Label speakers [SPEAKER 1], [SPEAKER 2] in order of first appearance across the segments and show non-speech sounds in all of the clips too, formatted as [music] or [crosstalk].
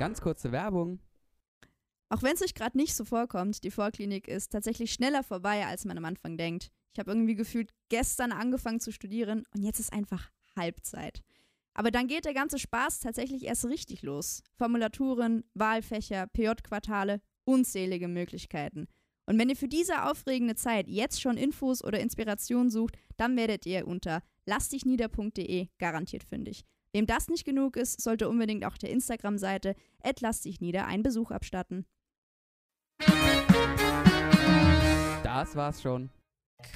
[SPEAKER 1] Ganz kurze Werbung.
[SPEAKER 2] Auch wenn es euch gerade nicht so vorkommt, die Vorklinik ist tatsächlich schneller vorbei, als man am Anfang denkt. Ich habe irgendwie gefühlt gestern angefangen zu studieren und jetzt ist einfach Halbzeit. Aber dann geht der ganze Spaß tatsächlich erst richtig los. Formulaturen, Wahlfächer, PJ-Quartale, unzählige Möglichkeiten. Und wenn ihr für diese aufregende Zeit jetzt schon Infos oder Inspiration sucht, dann werdet ihr unter lassdichnieder.de garantiert fündig. Wem das nicht genug ist, sollte unbedingt auch der Instagram-Seite @lassdichnieder einen Besuch abstatten.
[SPEAKER 1] Das war's schon.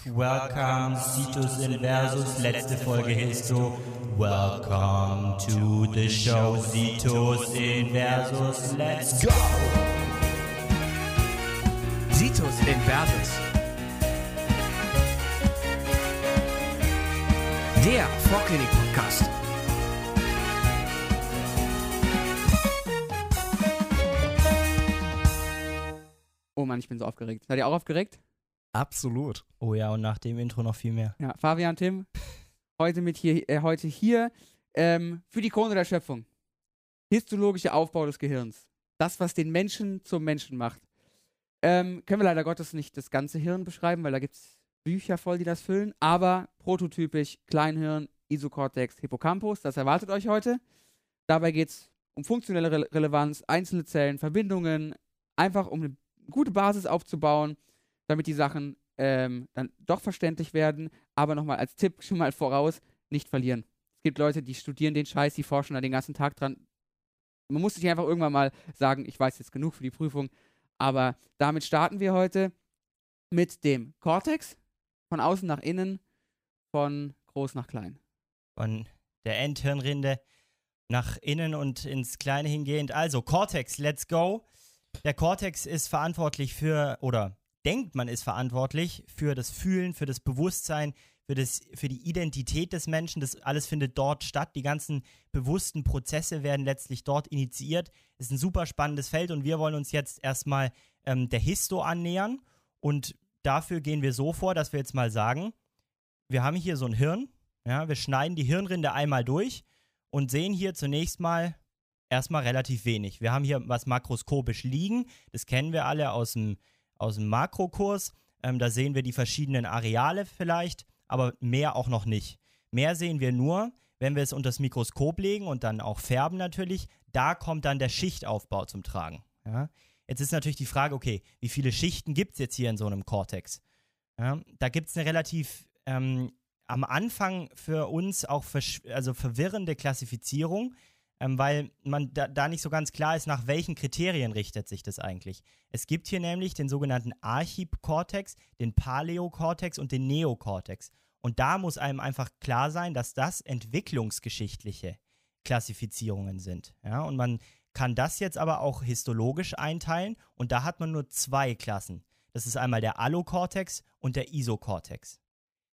[SPEAKER 3] Welcome, Citus Inversus. Letzte Folge hieß so: Welcome to the show, Citus Inversus. Let's go!
[SPEAKER 4] Situs Inversus. Der Vorklinik-Podcast.
[SPEAKER 1] Oh Mann, ich bin so aufgeregt. Seid ihr auch aufgeregt?
[SPEAKER 5] Absolut.
[SPEAKER 3] Oh ja, und nach dem Intro noch viel mehr.
[SPEAKER 1] Ja, Fabian, Tim, heute mit hier, äh, heute hier ähm, für die Krone der Schöpfung. Histologischer Aufbau des Gehirns. Das, was den Menschen zum Menschen macht. Ähm, können wir leider Gottes nicht das ganze Hirn beschreiben, weil da gibt es Bücher voll, die das füllen. Aber prototypisch Kleinhirn, Isokortex, Hippocampus, das erwartet euch heute. Dabei geht es um funktionelle Re Relevanz, einzelne Zellen, Verbindungen, einfach um eine gute Basis aufzubauen, damit die Sachen ähm, dann doch verständlich werden. Aber nochmal als Tipp schon mal voraus, nicht verlieren. Es gibt Leute, die studieren den Scheiß, die forschen da den ganzen Tag dran. Man muss sich einfach irgendwann mal sagen, ich weiß jetzt genug für die Prüfung. Aber damit starten wir heute mit dem Cortex, von außen nach innen, von groß nach klein.
[SPEAKER 3] Von der Endhirnrinde nach innen und ins Kleine hingehend. Also, Cortex, let's go. Der Cortex ist verantwortlich für, oder denkt man ist verantwortlich für das Fühlen, für das Bewusstsein, für, das, für die Identität des Menschen. Das alles findet dort statt. Die ganzen bewussten Prozesse werden letztlich dort initiiert. Ist ein super spannendes Feld und wir wollen uns jetzt erstmal ähm, der Histo annähern. Und dafür gehen wir so vor, dass wir jetzt mal sagen, wir haben hier so ein Hirn. Ja, wir schneiden die Hirnrinde einmal durch und sehen hier zunächst mal erstmal relativ wenig. Wir haben hier was makroskopisch liegen. Das kennen wir alle aus dem, aus dem Makrokurs. Ähm, da sehen wir die verschiedenen Areale vielleicht aber mehr auch noch nicht. Mehr sehen wir nur, wenn wir es unter das Mikroskop legen und dann auch färben natürlich. Da kommt dann der Schichtaufbau zum Tragen. Ja? Jetzt ist natürlich die Frage, okay, wie viele Schichten gibt es jetzt hier in so einem Cortex? Ja? Da gibt es eine relativ ähm, am Anfang für uns auch also verwirrende Klassifizierung, ähm, weil man da, da, nicht so ganz klar ist, nach welchen Kriterien richtet sich das eigentlich. Es gibt hier nämlich den sogenannten Archipkortex, den Paläokortex und den Neokortex. Und da muss einem einfach klar sein, dass das entwicklungsgeschichtliche Klassifizierungen sind. Ja? Und man kann das jetzt aber auch histologisch einteilen und da hat man nur zwei Klassen. Das ist einmal der Allokortex und der Isokortex.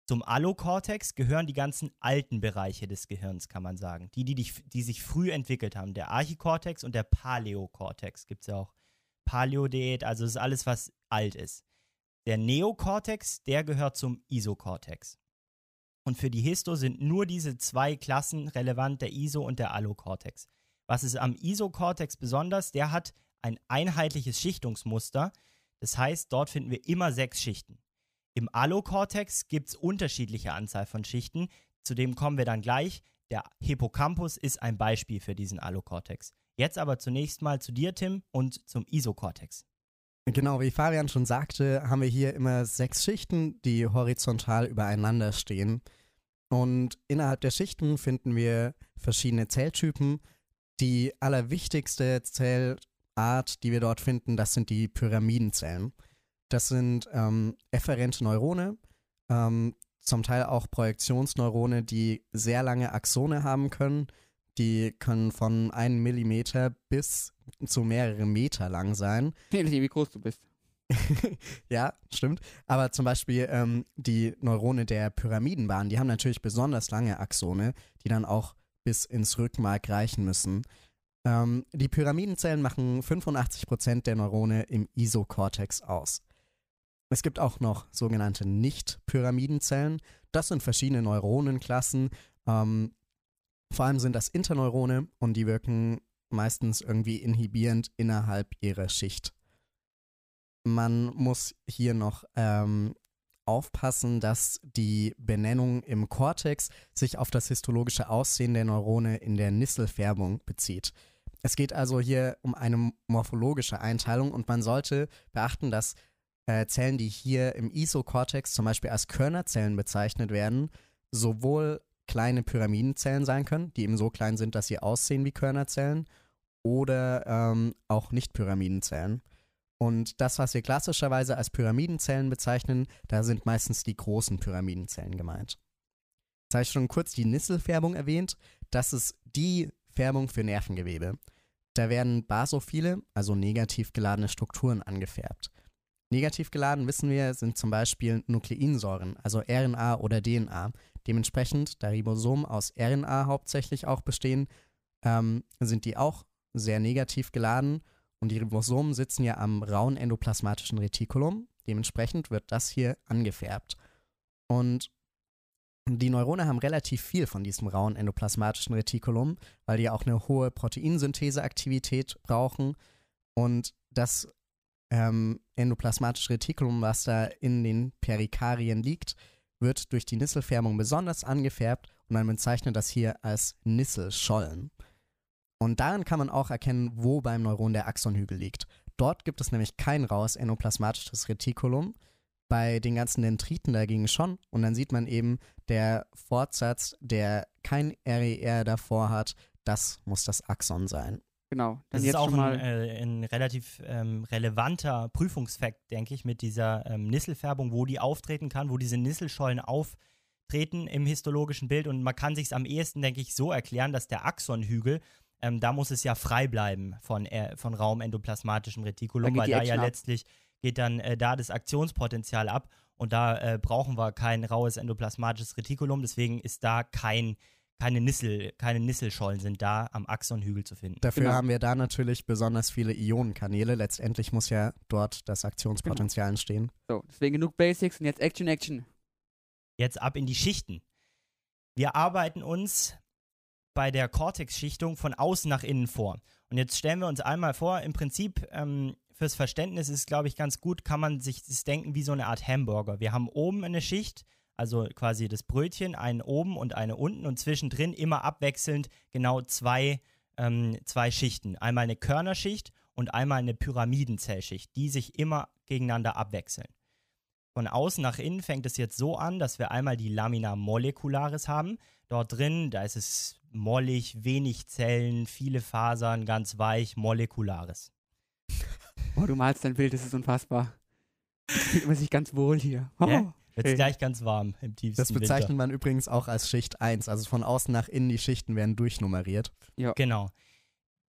[SPEAKER 3] Zum Allokortex gehören die ganzen alten Bereiche des Gehirns, kann man sagen. Die, die, die sich früh entwickelt haben. Der Archikortex und der Paläokortex. Gibt es ja auch Paläodiät, also das ist alles, was alt ist. Der Neokortex, der gehört zum Isokortex. Und für die Histo sind nur diese zwei Klassen relevant, der Iso- und der Allokortex. Was ist am Isokortex besonders? Der hat ein einheitliches Schichtungsmuster. Das heißt, dort finden wir immer sechs Schichten. Im Allokortex gibt es unterschiedliche Anzahl von Schichten. Zu dem kommen wir dann gleich. Der Hippocampus ist ein Beispiel für diesen Allokortex. Jetzt aber zunächst mal zu dir, Tim, und zum Isokortex.
[SPEAKER 5] Genau, wie Fabian schon sagte, haben wir hier immer sechs Schichten, die horizontal übereinander stehen. Und innerhalb der Schichten finden wir verschiedene Zelltypen. Die allerwichtigste Zellart, die wir dort finden, das sind die Pyramidenzellen. Das sind ähm, efferente Neurone, ähm, zum Teil auch Projektionsneurone, die sehr lange Axone haben können. Die können von einem Millimeter bis zu mehrere Meter lang sein. [laughs]
[SPEAKER 1] Ähnlich wie groß du bist. [laughs]
[SPEAKER 5] ja, stimmt. Aber zum Beispiel ähm, die Neurone der Pyramidenbahn, die haben natürlich besonders lange Axone, die dann auch bis ins Rückenmark reichen müssen. Ähm, die Pyramidenzellen machen 85% der Neurone im Isokortex aus. Es gibt auch noch sogenannte Nicht-Pyramidenzellen. Das sind verschiedene Neuronenklassen. Ähm, vor allem sind das Interneurone und die wirken meistens irgendwie inhibierend innerhalb ihrer Schicht. Man muss hier noch ähm, aufpassen, dass die Benennung im Kortex sich auf das histologische Aussehen der Neurone in der Nisselfärbung bezieht. Es geht also hier um eine morphologische Einteilung und man sollte beachten, dass äh, Zellen, die hier im Isokortex zum Beispiel als Körnerzellen bezeichnet werden, sowohl kleine Pyramidenzellen sein können, die eben so klein sind, dass sie aussehen wie Körnerzellen, oder ähm, auch Nicht-Pyramidenzellen. Und das, was wir klassischerweise als Pyramidenzellen bezeichnen, da sind meistens die großen Pyramidenzellen gemeint. Jetzt habe ich schon kurz die Nisselfärbung erwähnt. Das ist die Färbung für Nervengewebe. Da werden basophile, also negativ geladene Strukturen angefärbt. Negativ geladen, wissen wir, sind zum Beispiel Nukleinsäuren, also RNA oder DNA. Dementsprechend, da Ribosomen aus RNA hauptsächlich auch bestehen, ähm, sind die auch sehr negativ geladen und die Ribosomen sitzen ja am rauen endoplasmatischen Retikulum. Dementsprechend wird das hier angefärbt. Und die Neurone haben relativ viel von diesem rauen endoplasmatischen Retikulum, weil die auch eine hohe Proteinsyntheseaktivität brauchen. Und das ähm, endoplasmatische Retikulum, was da in den Perikarien liegt, wird durch die Nisselfärbung besonders angefärbt und man bezeichnet das hier als Nisselschollen. Und daran kann man auch erkennen, wo beim Neuron der Axonhügel liegt. Dort gibt es nämlich kein raues endoplasmatisches Retikulum, bei den ganzen Dendriten dagegen schon. Und dann sieht man eben, der Fortsatz, der kein RER davor hat, das muss das Axon sein.
[SPEAKER 1] Genau.
[SPEAKER 3] Das ist auch ein, äh, ein, relativ ähm, relevanter Prüfungsfakt, denke ich, mit dieser ähm, Nisselfärbung, wo die auftreten kann, wo diese Nisselschollen auftreten im histologischen Bild. Und man kann sich es am ehesten, denke ich, so erklären, dass der Axonhügel, ähm, da muss es ja frei bleiben von, äh, von raumendoplasmatischem Retikulum, weil da ja ab. letztlich geht dann äh, da das Aktionspotenzial ab und da äh, brauchen wir kein raues endoplasmatisches Retikulum, deswegen ist da kein keine Nissel, keine Nisselschollen sind da am Axonhügel zu finden.
[SPEAKER 5] Dafür genau. haben wir da natürlich besonders viele Ionenkanäle. Letztendlich muss ja dort das Aktionspotenzial genau. entstehen.
[SPEAKER 1] So, deswegen genug Basics und jetzt Action, Action.
[SPEAKER 3] Jetzt ab in die Schichten. Wir arbeiten uns bei der Cortex-Schichtung von außen nach innen vor. Und jetzt stellen wir uns einmal vor, im Prinzip ähm, fürs Verständnis ist, glaube ich, ganz gut, kann man sich das denken wie so eine Art Hamburger. Wir haben oben eine Schicht, also quasi das Brötchen, einen oben und eine unten und zwischendrin immer abwechselnd genau zwei, ähm, zwei Schichten. Einmal eine Körnerschicht und einmal eine Pyramidenzellschicht, die sich immer gegeneinander abwechseln. Von außen nach innen fängt es jetzt so an, dass wir einmal die Lamina molecularis haben. Dort drin, da ist es mollig, wenig Zellen, viele Fasern, ganz weich, molekulares.
[SPEAKER 1] Oh, du malst dein Bild, das ist unfassbar. Fühlt man sich ganz wohl hier. Oh.
[SPEAKER 3] Ja, wird hey. gleich ganz warm im tiefsten
[SPEAKER 5] Das bezeichnet
[SPEAKER 3] Winter.
[SPEAKER 5] man übrigens auch als Schicht 1. Also von außen nach innen, die Schichten werden durchnummeriert.
[SPEAKER 3] Ja. Genau.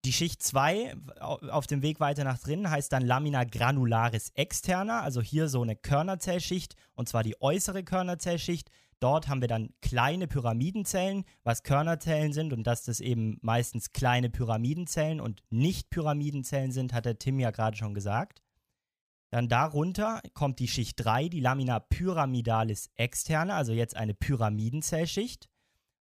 [SPEAKER 3] Die Schicht 2 auf dem Weg weiter nach drinnen heißt dann Lamina granularis externa, also hier so eine Körnerzellschicht und zwar die äußere Körnerzellschicht. Dort haben wir dann kleine Pyramidenzellen, was Körnerzellen sind und dass das eben meistens kleine Pyramidenzellen und nicht Pyramidenzellen sind, hat der Tim ja gerade schon gesagt. Dann darunter kommt die Schicht 3, die Lamina pyramidalis externe, also jetzt eine Pyramidenzellschicht,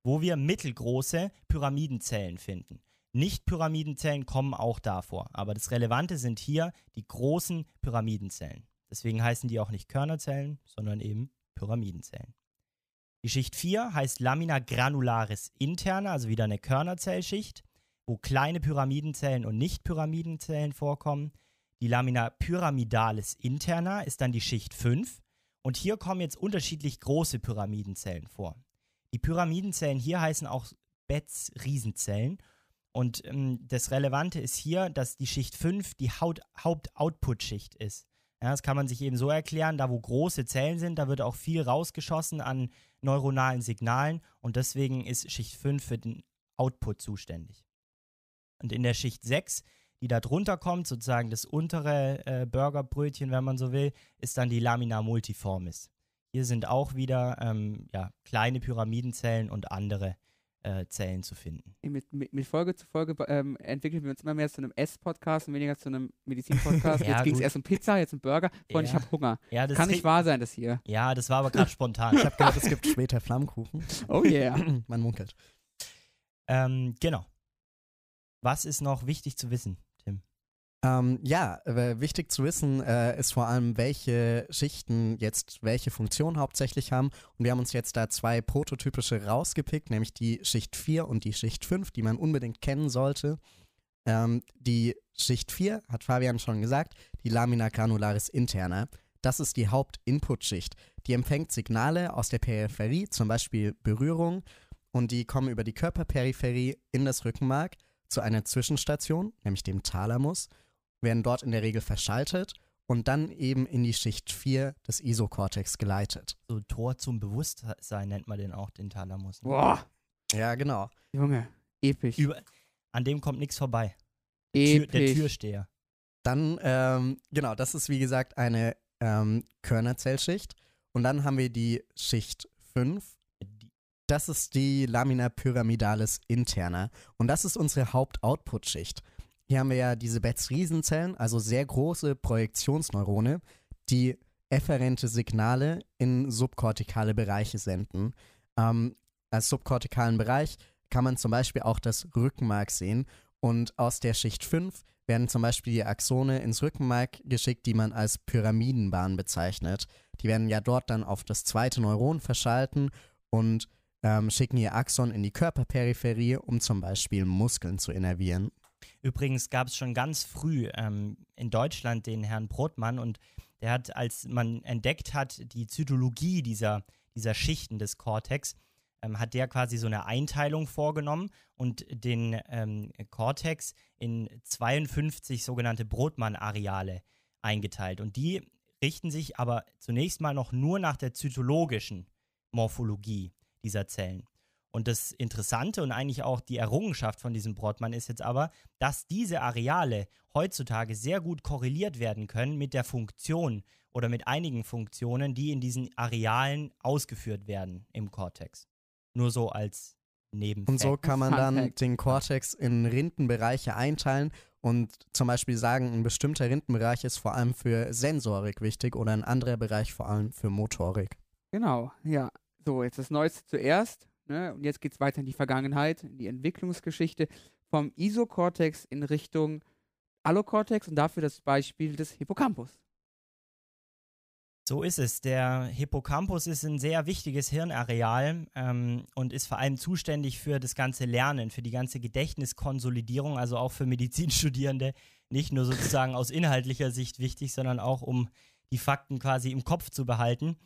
[SPEAKER 3] wo wir mittelgroße Pyramidenzellen finden. Nicht-Pyramidenzellen kommen auch davor, aber das Relevante sind hier die großen Pyramidenzellen. Deswegen heißen die auch nicht Körnerzellen, sondern eben Pyramidenzellen. Die Schicht 4 heißt Lamina granularis interna, also wieder eine Körnerzellschicht, wo kleine Pyramidenzellen und Nicht-Pyramidenzellen vorkommen. Die Lamina pyramidalis interna ist dann die Schicht 5 und hier kommen jetzt unterschiedlich große Pyramidenzellen vor. Die Pyramidenzellen hier heißen auch Betz-Riesenzellen und ähm, das Relevante ist hier, dass die Schicht 5 die Haupt-Output-Schicht ist. Ja, das kann man sich eben so erklären, da wo große Zellen sind, da wird auch viel rausgeschossen an neuronalen Signalen und deswegen ist Schicht 5 für den Output zuständig. Und in der Schicht 6 die da drunter kommt, sozusagen das untere äh, Burgerbrötchen, wenn man so will, ist dann die Lamina multiformis. Hier sind auch wieder ähm, ja, kleine Pyramidenzellen und andere äh, Zellen zu finden.
[SPEAKER 1] Mit, mit, mit Folge zu Folge ähm, entwickeln wir uns immer mehr zu einem Ess-Podcast und weniger zu einem Medizin-Podcast. [laughs] ja, jetzt ging es erst um Pizza, jetzt um Burger. Freunde, ja. ich habe Hunger. Ja, Kann nicht wahr sein, das hier.
[SPEAKER 3] Ja, das war aber gerade spontan.
[SPEAKER 5] Ich habe [laughs] gehört, es gibt später Flammkuchen.
[SPEAKER 1] Oh yeah. [clears throat]
[SPEAKER 5] Man munkelt.
[SPEAKER 3] Ähm, genau. Was ist noch wichtig zu wissen?
[SPEAKER 5] Ähm, ja, wichtig zu wissen äh, ist vor allem, welche Schichten jetzt welche Funktion hauptsächlich haben. Und wir haben uns jetzt da zwei prototypische rausgepickt, nämlich die Schicht 4 und die Schicht 5, die man unbedingt kennen sollte. Ähm, die Schicht 4, hat Fabian schon gesagt, die Lamina granularis interna. Das ist die Hauptinputschicht. Die empfängt Signale aus der Peripherie, zum Beispiel Berührung, und die kommen über die Körperperipherie in das Rückenmark zu einer Zwischenstation, nämlich dem Thalamus, werden dort in der Regel verschaltet und dann eben in die Schicht 4 des Isokortex geleitet.
[SPEAKER 3] So Tor zum Bewusstsein nennt man den auch, den Thalamus. Ne?
[SPEAKER 1] Boah,
[SPEAKER 5] Ja, genau.
[SPEAKER 1] Junge, episch.
[SPEAKER 3] Über, an dem kommt nichts vorbei. Tür, der
[SPEAKER 1] episch.
[SPEAKER 3] Türsteher.
[SPEAKER 5] Dann, ähm, genau, das ist wie gesagt eine ähm, Körnerzellschicht. Und dann haben wir die Schicht 5.
[SPEAKER 3] Die-
[SPEAKER 5] Das ist die Lamina pyramidalis interna. Und das ist unsere Haupt-Output-Schicht. Hier haben wir ja diese Betz-Riesenzellen, also sehr große Projektionsneurone, die efferente Signale in subkortikale Bereiche senden. Ähm, als subkortikalen Bereich kann man zum Beispiel auch das Rückenmark sehen. Und aus der Schicht 5 werden zum Beispiel die Axone ins Rückenmark geschickt, die man als Pyramidenbahn bezeichnet. Die werden ja dort dann auf das zweite Neuron verschalten und ähm, schicken ihr Axon in die Körperperipherie, um zum Beispiel Muskeln zu innervieren.
[SPEAKER 3] Übrigens gab es schon ganz früh ähm, in Deutschland den Herrn Brotmann und der hat, als man entdeckt hat, die Zytologie dieser, dieser Schichten des Cortex, ähm, hat der quasi so eine Einteilung vorgenommen und den ähm, Cortex in 52 sogenannte Brotmann-Areale eingeteilt. Und die richten sich aber zunächst mal noch nur nach der zytologischen Morphologie dieser Zellen. Und das Interessante und eigentlich auch die Errungenschaft von diesem Brotmann ist jetzt aber, dass diese Areale heutzutage sehr gut korreliert werden können mit der Funktion oder mit einigen Funktionen, die in diesen Arealen ausgeführt werden im Kortex. Nur so als Nebenfakt.
[SPEAKER 5] Und so kann man dann den Cortex in Rindenbereiche einteilen und zum Beispiel sagen, ein bestimmter Rindenbereich ist vor allem für Sensorik wichtig oder ein anderer Bereich vor allem für Motorik.
[SPEAKER 1] Genau, ja. So, jetzt das Neueste zuerst. Ne? Und jetzt geht es weiter in die Vergangenheit, in die Entwicklungsgeschichte vom Isokortex in Richtung Allokortex und dafür das Beispiel des Hippocampus.
[SPEAKER 3] So ist es. Der Hippocampus ist ein sehr wichtiges Hirnareal ähm, und ist vor allem zuständig für das ganze Lernen, für die ganze Gedächtniskonsolidierung, also auch für Medizinstudierende. Nicht nur sozusagen aus inhaltlicher Sicht wichtig, sondern auch um die Fakten quasi im Kopf zu behalten.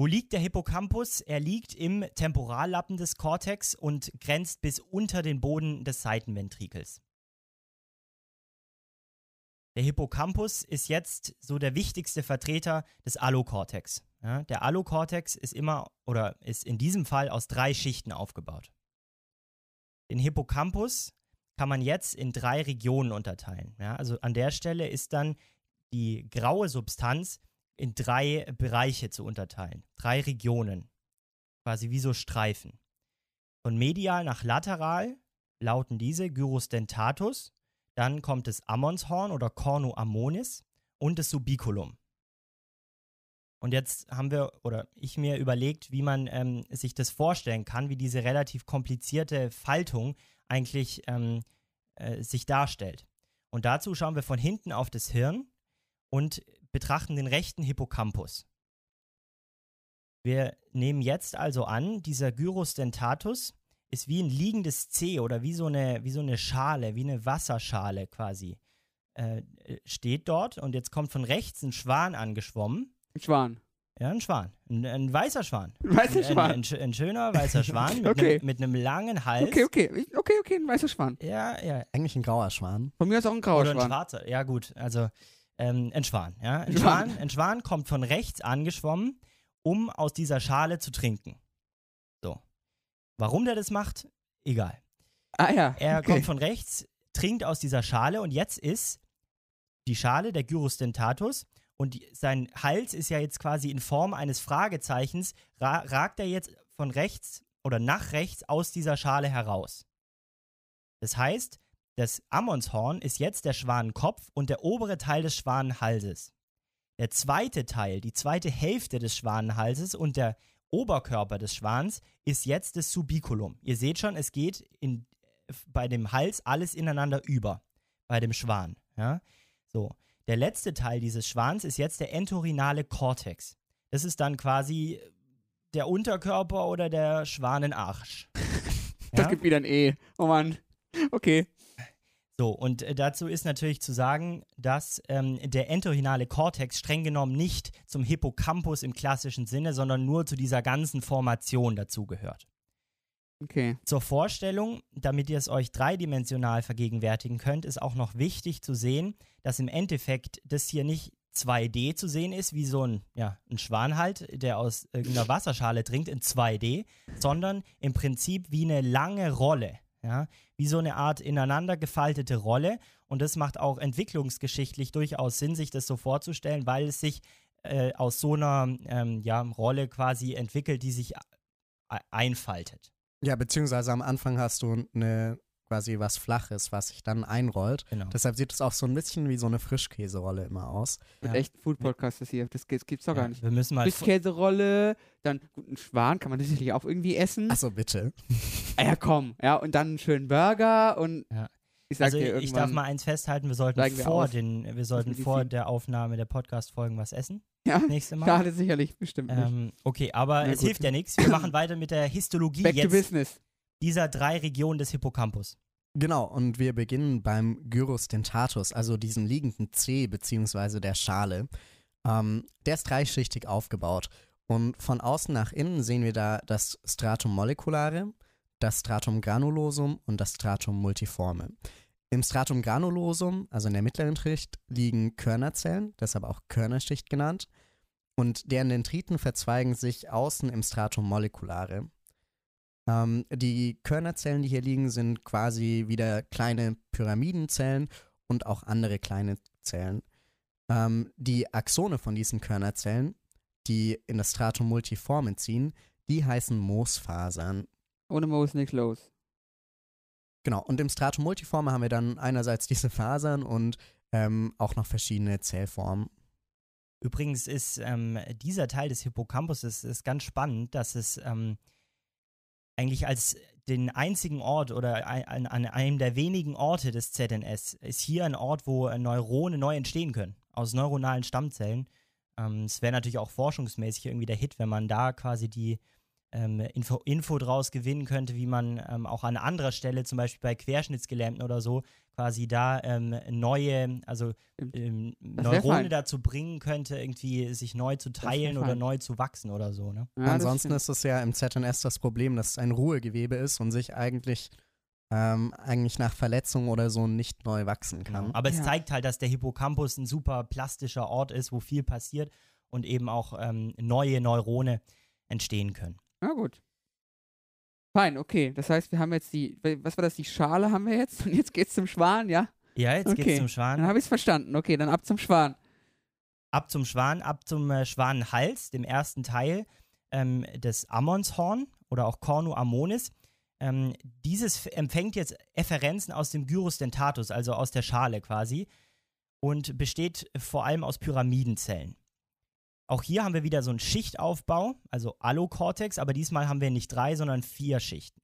[SPEAKER 3] Wo liegt der Hippocampus? Er liegt im Temporallappen des Cortex und grenzt bis unter den Boden des Seitenventrikels. Der Hippocampus ist jetzt so der wichtigste Vertreter des Allokortex. Ja, der Allokortex ist immer oder ist in diesem Fall aus drei Schichten aufgebaut. Den Hippocampus kann man jetzt in drei Regionen unterteilen. Ja, also an der Stelle ist dann die graue Substanz in drei Bereiche zu unterteilen. Drei Regionen. Quasi wie so Streifen. Von medial nach lateral lauten diese Gyrus dentatus, dann kommt das Ammonshorn oder Cornu ammonis und das Subiculum. Und jetzt haben wir, oder ich mir überlegt, wie man ähm, sich das vorstellen kann, wie diese relativ komplizierte Faltung eigentlich ähm, äh, sich darstellt. Und dazu schauen wir von hinten auf das Hirn und betrachten den rechten Hippocampus. Wir nehmen jetzt also an, dieser Gyrus dentatus ist wie ein liegendes C oder wie so eine, wie so eine Schale, wie eine Wasserschale quasi. Äh, steht dort und jetzt kommt von rechts ein Schwan angeschwommen.
[SPEAKER 1] Ein Schwan.
[SPEAKER 3] Ja, ein Schwan. Ein, ein weißer Schwan.
[SPEAKER 1] Ein weißer
[SPEAKER 3] Ein,
[SPEAKER 1] Schwan.
[SPEAKER 3] ein, ein, ein schöner weißer Schwan [laughs] mit,
[SPEAKER 1] Okay.
[SPEAKER 3] einem, mit einem langen Hals.
[SPEAKER 1] Okay, okay. Okay, okay, ein weißer Schwan.
[SPEAKER 3] Ja, ja.
[SPEAKER 5] Eigentlich ein grauer Schwan.
[SPEAKER 1] Von mir ist auch ein grauer
[SPEAKER 3] Oder ein
[SPEAKER 1] Schwan.
[SPEAKER 3] schwarzer. Ja, gut. Also ähm, ein Schwan. Ja? Ein,
[SPEAKER 1] Schwan.
[SPEAKER 3] Schwan. ein Schwan kommt von rechts angeschwommen, um aus dieser Schale zu trinken. So. Warum der das macht, egal.
[SPEAKER 1] Ah ja.
[SPEAKER 3] Er
[SPEAKER 1] okay.
[SPEAKER 3] kommt von rechts, trinkt aus dieser Schale und jetzt ist die Schale der Gyrus dentatus und die, sein Hals ist ja jetzt quasi in Form eines Fragezeichens, ra ragt er jetzt von rechts oder nach rechts aus dieser Schale heraus. Das heißt, das Ammonshorn ist jetzt der Schwanenkopf und der obere Teil des Schwanenhalses. Der zweite Teil, die zweite Hälfte des Schwanenhalses und der Oberkörper des Schwans ist jetzt das Subiculum. Ihr seht schon, es geht in bei dem Hals alles ineinander über, bei dem Schwan. Ja? So, der letzte Teil dieses Schwans ist jetzt der entorhinale Cortex. Das ist dann quasi der Unterkörper oder der Schwanenarsch. [laughs]
[SPEAKER 1] Das
[SPEAKER 3] Ja?
[SPEAKER 1] gibt wieder ein E. Oh Mann. Okay.
[SPEAKER 3] So, und äh, dazu ist natürlich zu sagen, dass ähm, der entorhinale Kortex streng genommen nicht zum Hippocampus im klassischen Sinne, sondern nur zu dieser ganzen Formation dazugehört.
[SPEAKER 1] Okay.
[SPEAKER 3] Zur Vorstellung, damit ihr es euch dreidimensional vergegenwärtigen könnt, ist auch noch wichtig zu sehen, dass im Endeffekt das hier nicht 2D zu sehen ist, wie so ein, ja, ein Schwan halt, der aus irgendeiner Wasserschale trinkt, in 2D, sondern im Prinzip wie eine lange Rolle. Ja, wie so eine Art ineinander gefaltete Rolle. Und das macht auch entwicklungsgeschichtlich durchaus Sinn, sich das so vorzustellen, weil es sich äh, aus so einer ähm, ja, Rolle quasi entwickelt, die sich e- einfaltet.
[SPEAKER 5] Ja, beziehungsweise am Anfang hast du eine quasi was Flaches, was sich dann einrollt.
[SPEAKER 3] Genau.
[SPEAKER 5] Deshalb sieht es auch so ein bisschen wie so eine Frischkäserolle immer aus.
[SPEAKER 1] Mit
[SPEAKER 3] Ja.
[SPEAKER 1] echt Food Podcast das hier. Das, gibt's doch
[SPEAKER 3] Ja,
[SPEAKER 1] gar nicht.
[SPEAKER 3] Wir müssen mal.
[SPEAKER 1] Frischkäserolle, dann gut, einen Schwan kann man sicherlich auch irgendwie essen.
[SPEAKER 5] Achso, bitte. [laughs]
[SPEAKER 1] Ah ja, komm. Ja, und dann einen schönen Burger und
[SPEAKER 3] Ja.
[SPEAKER 1] ich
[SPEAKER 3] Also ich darf mal eins festhalten, wir sollten
[SPEAKER 1] wir
[SPEAKER 3] vor den, wir sollten vor der Aufnahme der Podcast-Folgen was essen.
[SPEAKER 1] Ja,
[SPEAKER 3] Das nächste Mal.
[SPEAKER 1] schade sicherlich, bestimmt nicht.
[SPEAKER 3] Ähm, okay, aber
[SPEAKER 1] Na
[SPEAKER 3] es
[SPEAKER 1] gut.
[SPEAKER 3] hilft ja nichts. Wir machen weiter mit der [laughs] Histologie
[SPEAKER 1] Back to
[SPEAKER 3] jetzt
[SPEAKER 1] business.
[SPEAKER 3] Dieser drei Regionen des Hippocampus.
[SPEAKER 5] Genau, und wir beginnen beim Gyrus dentatus, also diesem liegenden C beziehungsweise der Schale. Ähm, der ist dreischichtig aufgebaut. Und von außen nach innen sehen wir da das Stratum moleculare, das Stratum granulosum und das Stratum multiforme. Im Stratum granulosum, also in der mittleren Schicht, liegen Körnerzellen, deshalb auch Körnerschicht genannt. Und deren Dendriten verzweigen sich außen im Stratum moleculare. Ähm, die Körnerzellen, die hier liegen, sind quasi wieder kleine Pyramidenzellen und auch andere kleine Zellen. Ähm, die Axone von diesen Körnerzellen, die in das Stratum multiforme ziehen, die heißen Moosfasern.
[SPEAKER 1] Ohne Mo ist nichts los.
[SPEAKER 5] Genau, und im Stratum multiforme haben wir dann einerseits diese Fasern und ähm, auch noch verschiedene Zellformen.
[SPEAKER 3] Übrigens ist ähm, dieser Teil des Hippocampus ist, ist ganz spannend, dass es ähm, eigentlich als den einzigen Ort oder an, an einem der wenigen Orte des ZNS ist hier ein Ort, wo Neurone neu entstehen können, aus neuronalen Stammzellen. Ähm, Es wäre natürlich auch forschungsmäßig irgendwie der Hit, wenn man da quasi die ähm, Info, Info draus gewinnen könnte, wie man ähm, auch an anderer Stelle, zum Beispiel bei Querschnittsgelähmten oder so, quasi da ähm, neue, also ähm, Neurone dazu bringen könnte, irgendwie sich neu zu teilen oder neu zu wachsen oder so, ne?
[SPEAKER 1] Ja,
[SPEAKER 5] Ansonsten ist es ja im ZNS das Problem, dass es ein Ruhegewebe ist und sich eigentlich, ähm, eigentlich nach Verletzung oder so nicht neu wachsen kann.
[SPEAKER 3] Genau. Aber es
[SPEAKER 1] Ja.
[SPEAKER 3] zeigt halt, dass der Hippocampus ein super plastischer Ort ist, wo viel passiert und eben auch ähm, neue Neurone entstehen können.
[SPEAKER 1] Na gut. Fein, okay. Das heißt, wir haben jetzt die, was war das, die Schale haben wir jetzt [laughs] und jetzt geht's zum Schwan, ja?
[SPEAKER 3] Ja, jetzt
[SPEAKER 1] Okay.
[SPEAKER 3] geht's zum
[SPEAKER 1] Dann
[SPEAKER 3] Schwan.
[SPEAKER 1] habe ich es verstanden. Okay, dann ab zum Schwan.
[SPEAKER 3] Ab zum Schwan, ab zum äh, Schwanenhals, dem ersten Teil ähm, des Ammonshorn oder auch Cornu ammonis. Ähm, dieses empfängt jetzt Efferenzen aus dem Gyrus dentatus, also aus der Schale quasi, und besteht vor allem aus Pyramidenzellen. Auch hier haben wir wieder so einen Schichtaufbau, also Allokortex, aber diesmal haben wir nicht drei, sondern vier Schichten.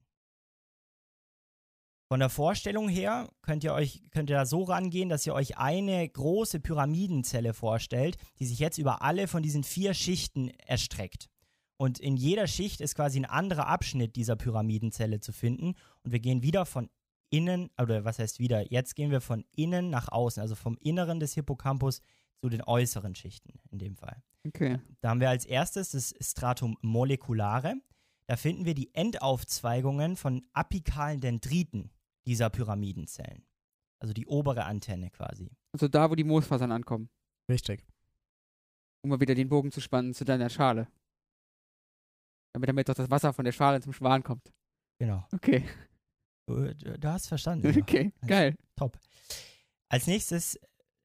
[SPEAKER 3] Von der Vorstellung her könnt ihr euch könnt ihr da so rangehen, dass ihr euch eine große Pyramidenzelle vorstellt, die sich jetzt über alle von diesen vier Schichten erstreckt. Und in jeder Schicht ist quasi ein anderer Abschnitt dieser Pyramidenzelle zu finden. Und wir gehen wieder von innen, oder was heißt wieder? Jetzt gehen wir von innen nach außen, also vom Inneren des Hippocampus zu den äußeren Schichten in dem Fall.
[SPEAKER 1] Okay.
[SPEAKER 3] Da haben wir als erstes das Stratum moleculare. Da finden wir die Endaufzweigungen von apikalen Dendriten dieser Pyramidenzellen. Also die obere Antenne quasi.
[SPEAKER 1] Also da, wo die Moosfasern ankommen.
[SPEAKER 5] Richtig.
[SPEAKER 1] Um mal wieder den Bogen zu spannen zu deiner Schale. Damit damit doch das Wasser von der Schale zum Schwan kommt.
[SPEAKER 3] Genau.
[SPEAKER 1] Okay.
[SPEAKER 3] Du, du hast verstanden. [laughs] ja.
[SPEAKER 1] Okay, geil.
[SPEAKER 3] Top. Als nächstes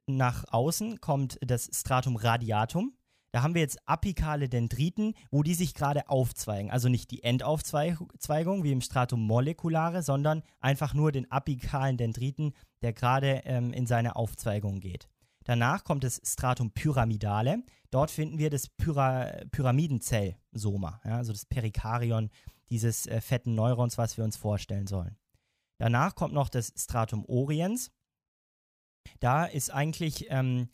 [SPEAKER 3] nach außen kommt das Stratum radiatum. Da haben wir jetzt apikale Dendriten, wo die sich gerade aufzweigen. Also nicht die Endaufzweigung wie im Stratum moleculare, sondern einfach nur den apikalen Dendriten, der gerade ähm, in seine Aufzweigung geht. Danach kommt das Stratum pyramidale. Dort finden wir das Pyra Pyramidenzellsoma, ja, also das Perikarion dieses äh, fetten Neurons, was wir uns vorstellen sollen. Danach kommt noch das Stratum oriens. Da ist eigentlich, ähm,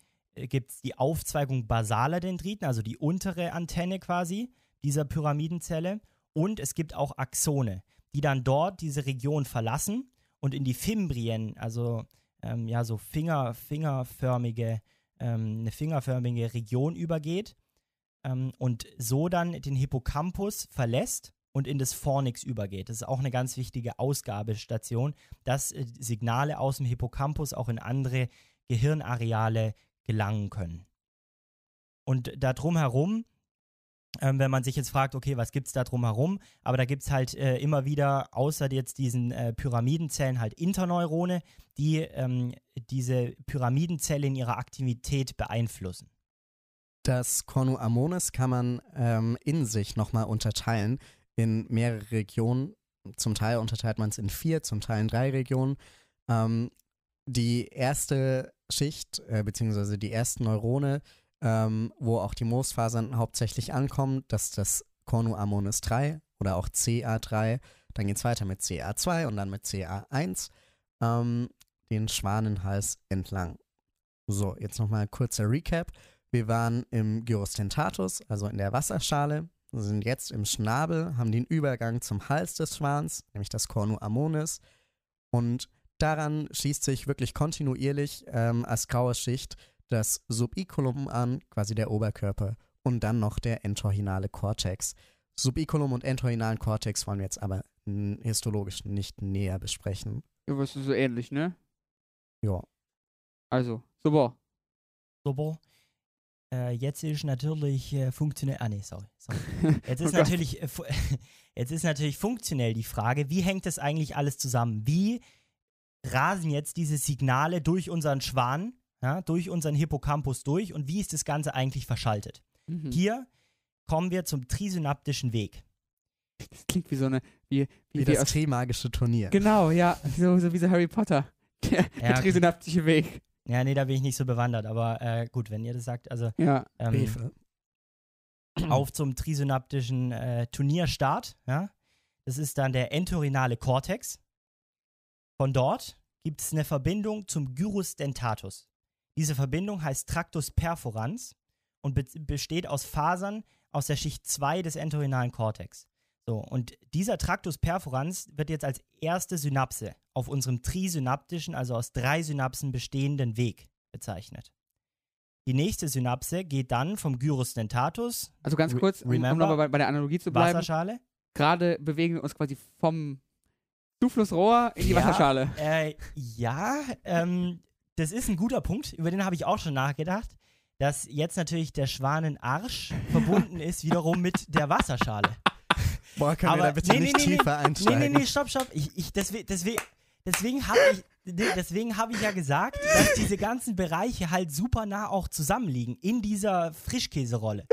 [SPEAKER 3] gibt es die Aufzweigung basaler Dendriten, also die untere Antenne quasi dieser Pyramidenzelle. Und es gibt auch Axone, die dann dort diese Region verlassen und in die Fimbrien, also ähm, ja, so Finger, fingerförmige, ähm, eine fingerförmige Region übergeht ähm, und so dann den Hippocampus verlässt und in das Fornix übergeht. Das ist auch eine ganz wichtige Ausgabestation, dass äh, Signale aus dem Hippocampus auch in andere Gehirnareale gelangen können. Und da drumherum ähm, wenn man sich jetzt fragt, okay, was gibt es da drumherum? Aber da gibt es halt äh, immer wieder, außer jetzt diesen äh, Pyramidenzellen, halt Interneurone, die ähm, diese Pyramidenzelle in ihrer Aktivität beeinflussen.
[SPEAKER 5] Das Cornu Ammonis kann man ähm, in sich nochmal unterteilen in mehrere Regionen. Zum Teil unterteilt man es in vier, zum Teil in drei Regionen. Ähm, die erste Schicht, äh, beziehungsweise die ersten Neurone, ähm, wo auch die Moosfasern hauptsächlich ankommen. Das ist das Cornu Ammonis 3 oder auch CA3. Dann geht es weiter mit CA2 und dann mit CA1, ähm, den Schwanenhals entlang. So, jetzt nochmal kurzer Recap. Wir waren im Gyrus dentatus, also in der Wasserschale, sind jetzt im Schnabel, haben den Übergang zum Hals des Schwans, nämlich das Cornu ammonis. Und daran schließt sich wirklich kontinuierlich ähm, als graue Schicht das Subiculum an, quasi der Oberkörper, und dann noch der entorhinale Cortex. Subiculum und entorhinalen Cortex wollen wir jetzt aber histologisch nicht näher besprechen.
[SPEAKER 1] Ja, was ist so ähnlich, ne?
[SPEAKER 5] Ja.
[SPEAKER 1] Also, super.
[SPEAKER 3] Super. Äh, jetzt ist natürlich äh, funktionell. Ah, nee, sorry. sorry. [laughs] Jetzt ist
[SPEAKER 1] Oh
[SPEAKER 3] natürlich, äh, [laughs] jetzt ist natürlich funktionell die Frage, wie hängt das eigentlich alles zusammen? Wie rasen jetzt diese Signale durch unseren Schwan, ja, durch unseren Hippocampus durch und wie ist das Ganze eigentlich verschaltet?
[SPEAKER 1] Mhm.
[SPEAKER 3] Hier kommen wir zum trisynaptischen Weg.
[SPEAKER 1] Das klingt wie so eine. Wie, wie,
[SPEAKER 5] Wie das Trimagische Turnier.
[SPEAKER 1] Genau, ja. So, so wie so Harry Potter. [laughs] Der,
[SPEAKER 3] Ja,
[SPEAKER 1] der
[SPEAKER 3] okay.
[SPEAKER 1] trisynaptische Weg.
[SPEAKER 3] Ja, nee, da bin ich nicht so bewandert, aber äh, gut, wenn ihr das sagt, also
[SPEAKER 1] Ja.
[SPEAKER 3] ähm, [clears throat] auf zum trisynaptischen äh, Turnierstart. Ja? Das ist dann der entorhinale Cortex. Von dort gibt es eine Verbindung zum Gyrus dentatus. Diese Verbindung heißt Tractus perforans und be besteht aus Fasern aus der Schicht 2 des entorhinalen Cortex. So, und dieser Tractus perforans wird jetzt als erste Synapse auf unserem trisynaptischen, also aus drei Synapsen bestehenden Weg bezeichnet. Die nächste Synapse geht dann vom Gyrus dentatus,
[SPEAKER 1] Also ganz kurz, um, um
[SPEAKER 3] remember?
[SPEAKER 1] nochmal bei, bei der Analogie zu bleiben.
[SPEAKER 3] Wasserschale.
[SPEAKER 1] Gerade bewegen wir uns quasi vom Zuflussrohr in die
[SPEAKER 3] Ja.
[SPEAKER 1] Wasserschale.
[SPEAKER 3] Äh, ja, ähm, das ist ein guter Punkt, über den habe ich auch schon nachgedacht, dass jetzt natürlich der Schwanenarsch [laughs] verbunden ist wiederum mit der Wasserschale.
[SPEAKER 5] Boah, können wir
[SPEAKER 3] Aber-
[SPEAKER 5] da bitte
[SPEAKER 3] nee, nee,
[SPEAKER 5] nicht
[SPEAKER 3] nee, nee.
[SPEAKER 5] tiefer
[SPEAKER 3] Nee,
[SPEAKER 5] einsteigen?
[SPEAKER 3] nee, nee, stopp, stopp. Ich, ich, deswegen deswegen, deswegen habe ich, deswegen hab ich ja gesagt, dass diese ganzen Bereiche halt super nah auch zusammenliegen in dieser Frischkäserolle.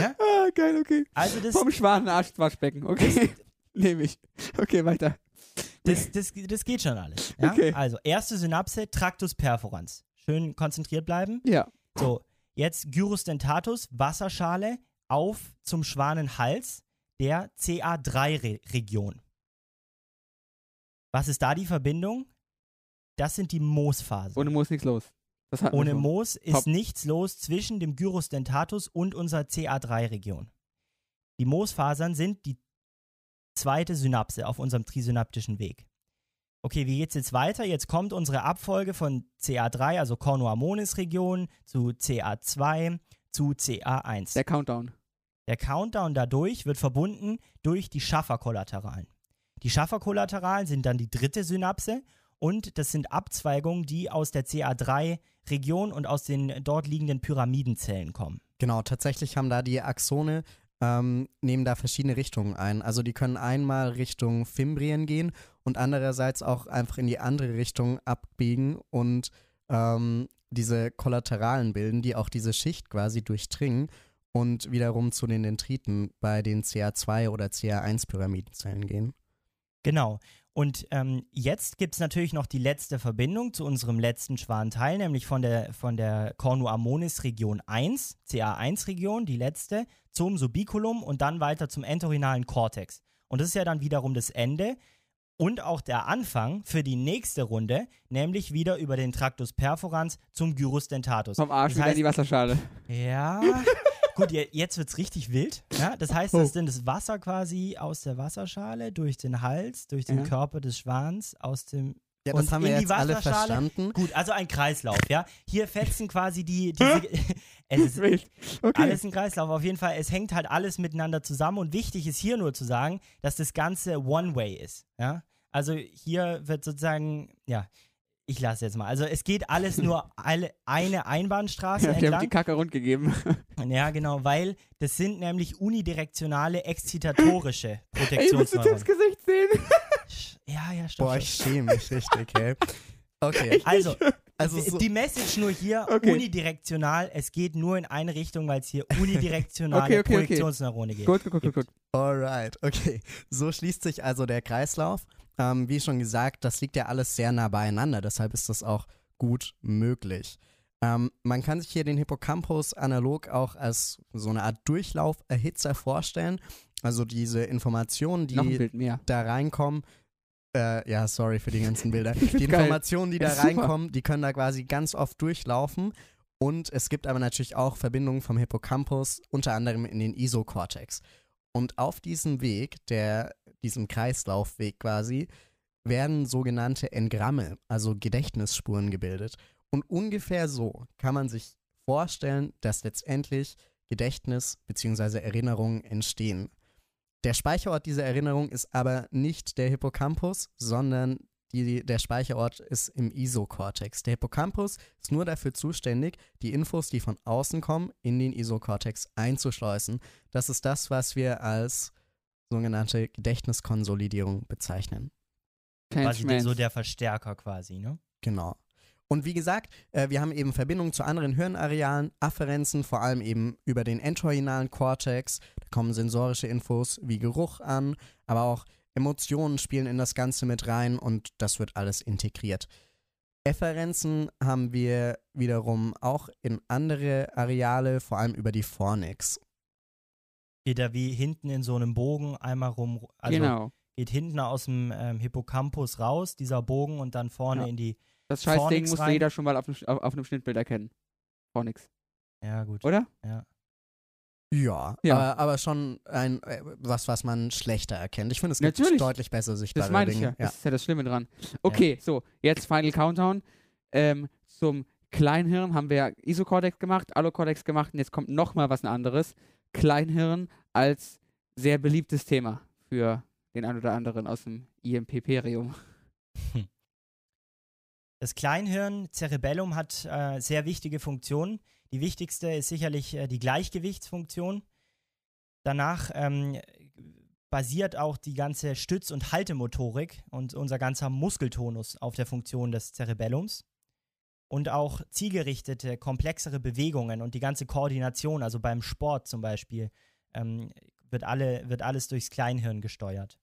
[SPEAKER 3] Ja?
[SPEAKER 1] Ah, geil, okay.
[SPEAKER 3] Also das,
[SPEAKER 1] Vom Schwanenarsch Waschbecken, okay. [laughs] Nehme ich. Okay, weiter.
[SPEAKER 3] Das, das, das geht schon alles. Ja?
[SPEAKER 1] Okay.
[SPEAKER 3] Also erste Synapse, Tractus perforans. Schön konzentriert bleiben.
[SPEAKER 1] Ja.
[SPEAKER 3] So, jetzt Gyrus dentatus, Wasserschale, auf zum Schwanenhals der CA3-Region. Was ist da die Verbindung? Das sind die Moosphasen.
[SPEAKER 1] Ohne Moos nichts los.
[SPEAKER 3] Ohne. Moos ist
[SPEAKER 1] Top.
[SPEAKER 3] nichts los zwischen dem Gyrus dentatus und unserer CA3-Region. Die Moosfasern sind die zweite Synapse auf unserem trisynaptischen Weg. Okay, wie geht's jetzt weiter? Jetzt kommt unsere Abfolge von CA3, also Cornu ammonis Region, zu CA2, zu CA1.
[SPEAKER 1] Der Countdown.
[SPEAKER 3] Der Countdown dadurch wird verbunden durch die Schafferkollateralen. Die Schafferkollateralen sind dann die dritte Synapse und das sind Abzweigungen, die aus der CA3-Region und aus den dort liegenden Pyramidenzellen kommen.
[SPEAKER 5] Genau, tatsächlich haben da die Axone, ähm, nehmen da verschiedene Richtungen ein. Also die können einmal Richtung Fimbrien gehen und andererseits auch einfach in die andere Richtung abbiegen und ähm, diese Kollateralen bilden, die auch diese Schicht quasi durchdringen und wiederum zu den Dendriten bei den CA2 oder CA1 Pyramidenzellen gehen.
[SPEAKER 3] Genau. Und ähm, jetzt gibt es natürlich noch die letzte Verbindung zu unserem letzten Schwanteil, nämlich von der, von der Cornu ammonis Region 1, CA1-Region, die letzte, zum Subiculum und dann weiter zum entorhinalen Cortex. Und das ist ja dann wiederum das Ende. und auch der Anfang für die nächste Runde, nämlich wieder über den Tractus perforans zum Gyrus dentatus.
[SPEAKER 1] Vom Arsch
[SPEAKER 3] Das
[SPEAKER 1] wieder
[SPEAKER 3] heißt-
[SPEAKER 1] die Wasserschale.
[SPEAKER 3] Ja. [laughs] Gut, je- jetzt wird's richtig wild. Ja, das heißt,
[SPEAKER 1] Oh.
[SPEAKER 3] das Wasser quasi aus der Wasserschale durch den Hals, durch den
[SPEAKER 1] Ja.
[SPEAKER 3] Körper des Schwans, aus dem
[SPEAKER 5] Ja,
[SPEAKER 3] Und
[SPEAKER 5] das haben wir
[SPEAKER 3] in die
[SPEAKER 5] jetzt alle
[SPEAKER 3] Wasserschale?
[SPEAKER 5] verstanden.
[SPEAKER 3] Gut, also ein Kreislauf, ja. Hier fetzen quasi die. Diese, [laughs] es ist
[SPEAKER 1] Wild. Okay.
[SPEAKER 3] alles ein Kreislauf, auf jeden Fall. Es hängt halt alles miteinander zusammen und wichtig ist hier nur zu sagen, dass das Ganze One-Way ist, ja. Also hier wird sozusagen, ja, ich lasse jetzt mal. Also es geht alles nur alle, eine Einbahnstraße [laughs]
[SPEAKER 1] Ja, haben die
[SPEAKER 3] entlang.
[SPEAKER 1] Kacke rund gegeben. [laughs]
[SPEAKER 3] Ja, genau, weil das sind nämlich unidirektionale exzitatorische [laughs]
[SPEAKER 1] Ey,
[SPEAKER 3] Protektionsneuronen.
[SPEAKER 1] Tims Gesicht sehen?
[SPEAKER 3] Ja, ja, stopp.
[SPEAKER 5] Boah, ich schäme mich richtig, hey. Okay,
[SPEAKER 3] Also,
[SPEAKER 5] also
[SPEAKER 3] Die-
[SPEAKER 5] so,
[SPEAKER 3] Die Message nur hier
[SPEAKER 1] Okay.
[SPEAKER 3] unidirektional. Es geht nur in eine Richtung, weil es hier unidirektionale
[SPEAKER 1] Okay, okay.
[SPEAKER 3] Projektionsneurone geht.
[SPEAKER 1] Gut, gut, gut, gut.
[SPEAKER 5] alright, okay. So schließt sich also der Kreislauf. Ähm, wie schon gesagt, das liegt ja alles sehr nah beieinander, deshalb ist das auch gut möglich. Ähm, man kann sich hier den Hippocampus analog auch als so eine Art Durchlauferhitzer vorstellen. Also diese Informationen, die da reinkommen, äh, ja, sorry für die ganzen [laughs] Bilder. Die. Informationen, die da reinkommen, die können da quasi ganz oft durchlaufen. Und es gibt aber natürlich auch Verbindungen vom Hippocampus, unter anderem in den Isokortex. Und auf diesem Weg, der, diesem Kreislaufweg quasi, werden sogenannte Engramme, also Gedächtnisspuren gebildet. Und ungefähr so kann man sich vorstellen, dass letztendlich Gedächtnis bzw. Erinnerungen entstehen. Der Speicherort dieser Erinnerung ist aber nicht der Hippocampus, sondern die, der Speicherort ist im Isokortex. Der Hippocampus ist nur dafür zuständig, die Infos, die von außen kommen, in den Isokortex einzuschleusen. Das ist das, was wir als sogenannte Gedächtniskonsolidierung bezeichnen.
[SPEAKER 1] Kein
[SPEAKER 3] Quasi der, so der Verstärker quasi, ne?
[SPEAKER 5] Genau. Und wie gesagt, äh, wir haben eben Verbindungen zu anderen Hirnarealen, Afferenzen, vor allem eben über den entorhinalen Kortex. Da kommen sensorische Infos wie Geruch an, aber auch Emotionen spielen in das Ganze mit rein und das wird alles integriert. Efferenzen haben wir wiederum auch in andere Areale, vor allem über die Fornix.
[SPEAKER 3] Geht da wie hinten in so einem Bogen einmal rum. Also
[SPEAKER 1] genau.
[SPEAKER 3] geht hinten aus dem ähm, Hippocampus raus, dieser Bogen, und dann vorne
[SPEAKER 1] Ja.
[SPEAKER 3] in die.
[SPEAKER 1] Das Scheißding
[SPEAKER 3] Fornix
[SPEAKER 1] muss
[SPEAKER 3] rein.
[SPEAKER 1] jeder schon mal auf, auf, auf einem Schnittbild erkennen. Vor nix.
[SPEAKER 3] Ja, gut.
[SPEAKER 1] Oder?
[SPEAKER 3] Ja.
[SPEAKER 5] Ja,
[SPEAKER 1] Ja.
[SPEAKER 5] Aber, aber schon ein, äh, was, was man schlechter erkennt. Ich finde, es gibt
[SPEAKER 1] Natürlich.
[SPEAKER 5] deutlich besser sichtbare
[SPEAKER 1] Das meine ich ja.
[SPEAKER 5] Dinge. Ja.
[SPEAKER 1] Das ist ja das Schlimme dran. Okay, so, jetzt Final Countdown. Ähm, zum Kleinhirn haben wir ja Isokortex gemacht, Allokortex gemacht und jetzt kommt nochmal was anderes. Kleinhirn als sehr beliebtes Thema für den einen oder anderen aus dem IMP-Perium. [laughs]
[SPEAKER 3] Das Kleinhirn, Cerebellum, hat äh, sehr wichtige Funktionen. Die wichtigste ist sicherlich äh, die Gleichgewichtsfunktion. Danach ähm, basiert auch die ganze Stütz- und Haltemotorik und unser ganzer Muskeltonus auf der Funktion des Cerebellums. Und auch zielgerichtete, komplexere Bewegungen und die ganze Koordination, also beim Sport zum Beispiel, ähm, wird, alle, wird alles durchs Kleinhirn gesteuert.